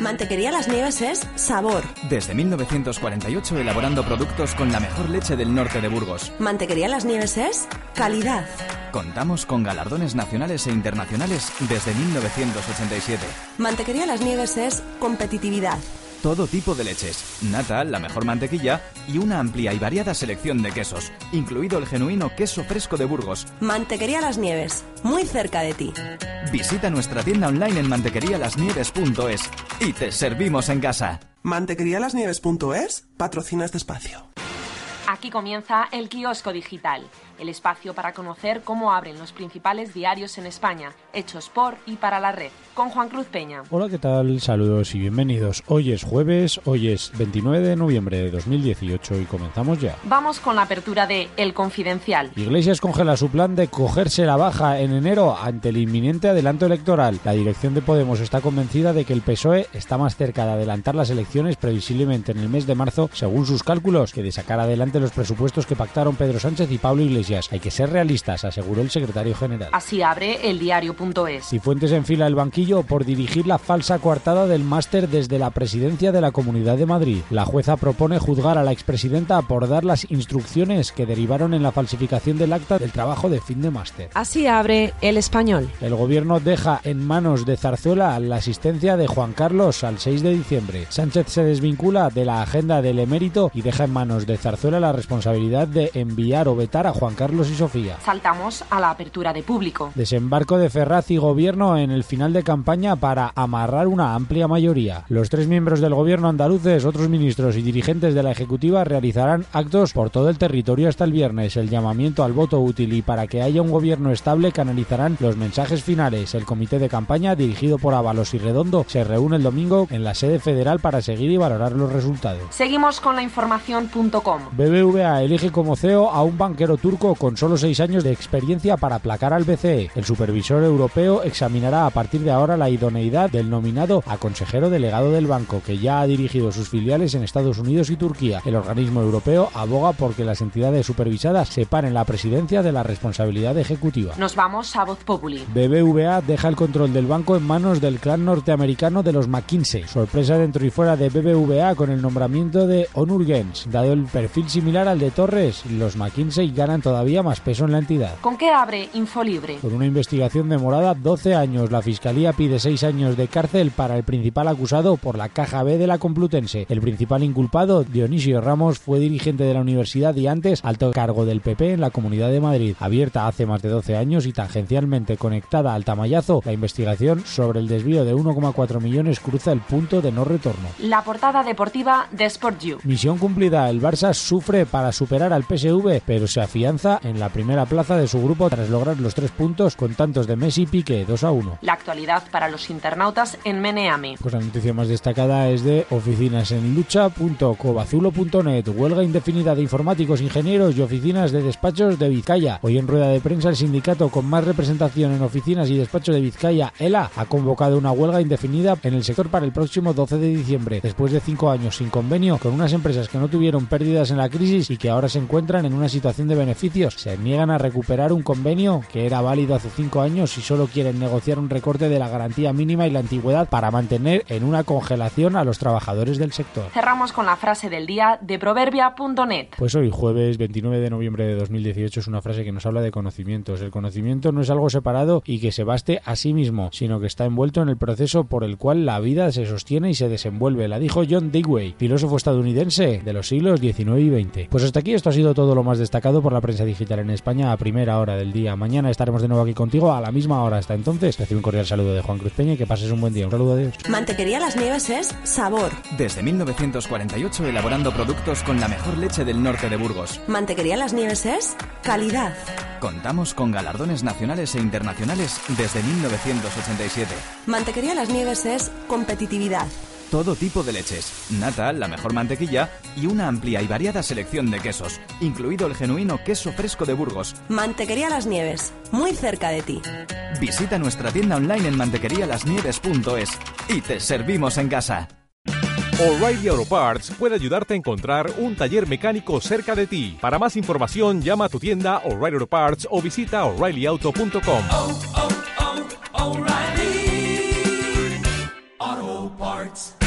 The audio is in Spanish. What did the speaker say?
Mantequería Las Nieves es sabor. Desde 1948 elaborando productos con la mejor leche del norte de Burgos. Mantequería Las Nieves es calidad. Contamos con galardones nacionales e internacionales desde 1987. Mantequería Las Nieves es competitividad todo tipo de leches, nata, la mejor mantequilla y una amplia y variada selección de quesos, incluido el genuino queso fresco de Burgos. Mantequería Las Nieves, muy cerca de ti. Visita nuestra tienda online en mantequerialasnieves.es y te servimos en casa. Mantequerialasnieves.es patrocina este espacio. Aquí comienza el kiosco digital el espacio para conocer cómo abren los principales diarios en España, hechos por y para la red, con Juan Cruz Peña. Hola, ¿qué tal? Saludos y bienvenidos. Hoy es jueves, hoy es 29 de noviembre de 2018 y comenzamos ya. Vamos con la apertura de El Confidencial. Iglesias congela su plan de cogerse la baja en enero ante el inminente adelanto electoral. La dirección de Podemos está convencida de que el PSOE está más cerca de adelantar las elecciones previsiblemente en el mes de marzo, según sus cálculos, que de sacar adelante los presupuestos que pactaron Pedro Sánchez y Pablo Iglesias hay que ser realistas, aseguró el secretario general. Así abre el diario.es. Y Fuentes enfila el banquillo por dirigir la falsa coartada del máster desde la presidencia de la Comunidad de Madrid. La jueza propone juzgar a la expresidenta por dar las instrucciones que derivaron en la falsificación del acta del trabajo de fin de máster. Así abre el español. El gobierno deja en manos de Zarzuela la asistencia de Juan Carlos al 6 de diciembre. Sánchez se desvincula de la agenda del emérito y deja en manos de Zarzuela la responsabilidad de enviar o vetar a Juan Carlos y Sofía. Saltamos a la apertura de público. Desembarco de Ferraz y Gobierno en el final de campaña para amarrar una amplia mayoría. Los tres miembros del Gobierno andaluces, otros ministros y dirigentes de la Ejecutiva realizarán actos por todo el territorio hasta el viernes. El llamamiento al voto útil y para que haya un gobierno estable canalizarán los mensajes finales. El comité de campaña, dirigido por Ábalos y Redondo, se reúne el domingo en la sede federal para seguir y valorar los resultados. Seguimos con la información.com. BBVA elige como CEO a un banquero turco con solo seis años de experiencia para aplacar al BCE. El supervisor europeo examinará a partir de ahora la idoneidad del nominado a consejero delegado del banco, que ya ha dirigido sus filiales en Estados Unidos y Turquía. El organismo europeo aboga porque las entidades supervisadas separen la presidencia de la responsabilidad ejecutiva. Nos vamos a Voz Populi. BBVA deja el control del banco en manos del clan norteamericano de los McKinsey. Sorpresa dentro y fuera de BBVA con el nombramiento de Onur Gens. Dado el perfil similar al de Torres, los McKinsey ganan todavía más peso en la entidad. ¿Con qué abre Infolibre? Con una investigación demorada 12 años, la Fiscalía pide 6 años de cárcel para el principal acusado por la Caja B de la Complutense. El principal inculpado, Dionisio Ramos, fue dirigente de la universidad y antes alto cargo del PP en la Comunidad de Madrid. Abierta hace más de 12 años y tangencialmente conectada al Tamayazo, la investigación sobre el desvío de 1,4 millones cruza el punto de no retorno. La portada deportiva de Sport You. Misión cumplida, el Barça sufre para superar al PSV, pero se en la primera plaza de su grupo tras lograr los tres puntos con tantos de Messi y Piqué 2 a 1. La actualidad para los internautas en Meneami. Pues la noticia más destacada es de oficinas en lucha.cobazulo.net, huelga indefinida de informáticos, ingenieros y oficinas de despachos de Vizcaya. Hoy en rueda de prensa el sindicato con más representación en oficinas y despachos de Vizcaya, ELA, ha convocado una huelga indefinida en el sector para el próximo 12 de diciembre, después de cinco años sin convenio con unas empresas que no tuvieron pérdidas en la crisis y que ahora se encuentran en una situación de beneficio se niegan a recuperar un convenio que era válido hace cinco años y solo quieren negociar un recorte de la garantía mínima y la antigüedad para mantener en una congelación a los trabajadores del sector. Cerramos con la frase del día de proverbia.net. Pues hoy, jueves 29 de noviembre de 2018, es una frase que nos habla de conocimientos. El conocimiento no es algo separado y que se baste a sí mismo, sino que está envuelto en el proceso por el cual la vida se sostiene y se desenvuelve. La dijo John Dewey, filósofo estadounidense de los siglos XIX y XX. Pues hasta aquí esto ha sido todo lo más destacado por la prensa prensa digital en España a primera hora del día. Mañana estaremos de nuevo aquí contigo a la misma hora. Hasta entonces, recibe un cordial saludo de Juan Cruz Peña y que pases un buen día. Un saludo, adiós. Mantequería Las Nieves es sabor. Desde 1948 elaborando productos con la mejor leche del norte de Burgos. Mantequería Las Nieves es calidad. Contamos con galardones nacionales e internacionales desde 1987. Mantequería Las Nieves es competitividad. Todo tipo de leches, nata, la mejor mantequilla y una amplia y variada selección de quesos, incluido el genuino queso fresco de Burgos. Mantequería Las Nieves, muy cerca de ti. Visita nuestra tienda online en mantequerialasnieves.es y te servimos en casa. O'Reilly Auto Parts puede ayudarte a encontrar un taller mecánico cerca de ti. Para más información, llama a tu tienda O'Reilly Auto Parts o visita oreillyauto.com. Auto Parts.